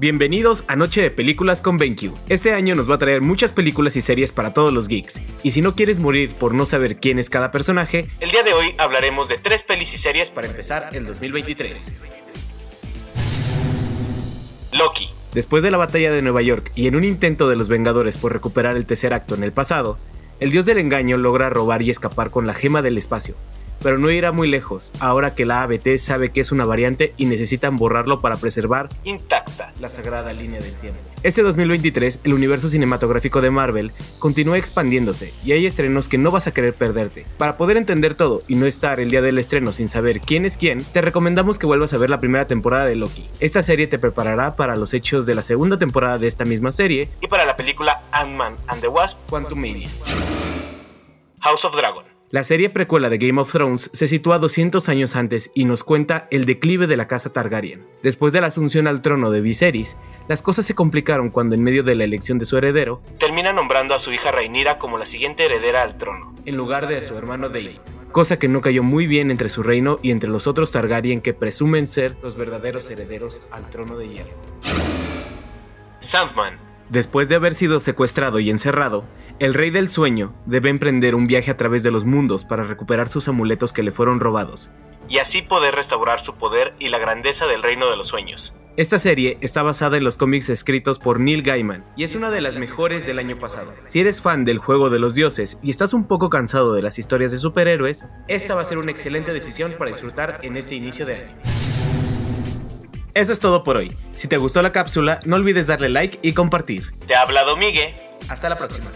Bienvenidos a Noche de Películas con BenQ. Este año nos va a traer muchas películas y series para todos los geeks. Y si no quieres morir por no saber quién es cada personaje, el día de hoy hablaremos de tres pelis y series para empezar el 2023. Loki. Después de la batalla de Nueva York y en un intento de los Vengadores por recuperar el tercer acto en el pasado, el dios del engaño logra robar y escapar con la gema del espacio, pero no irá muy lejos, ahora que la ABT sabe que es una variante y necesitan borrarlo para preservar intacta la sagrada línea del tiempo. Este 2023, el universo cinematográfico de Marvel continúa expandiéndose y hay estrenos que no vas a querer perderte. Para poder entender todo y no estar el día del estreno sin saber quién es quién, te recomendamos que vuelvas a ver la primera temporada de Loki. Esta serie te preparará para los hechos de la segunda temporada de esta misma serie y para la película Ant-Man and the Wasp Quantumania. House of Dragon. La serie precuela de Game of Thrones se sitúa 200 años antes y nos cuenta el declive de la casa Targaryen. Después de la asunción al trono de Viserys, las cosas se complicaron cuando en medio de la elección de su heredero, termina nombrando a su hija Rhaenyra como la siguiente heredera al trono, en lugar de a su hermano David. Cosa que no cayó muy bien entre su reino y entre los otros Targaryen que presumen ser los verdaderos herederos al trono de hierro. Sandman Después de haber sido secuestrado y encerrado, el rey del sueño debe emprender un viaje a través de los mundos para recuperar sus amuletos que le fueron robados, y así poder restaurar su poder y la grandeza del reino de los sueños. Esta serie está basada en los cómics escritos por Neil Gaiman y es una de las mejores del año pasado. Si eres fan del juego de los dioses y estás un poco cansado de las historias de superhéroes, esta va a ser una excelente decisión para disfrutar en este inicio de año. Eso es todo por hoy. Si te gustó la cápsula, no olvides darle like y compartir. Te ha hablado Migue. Hasta la próxima.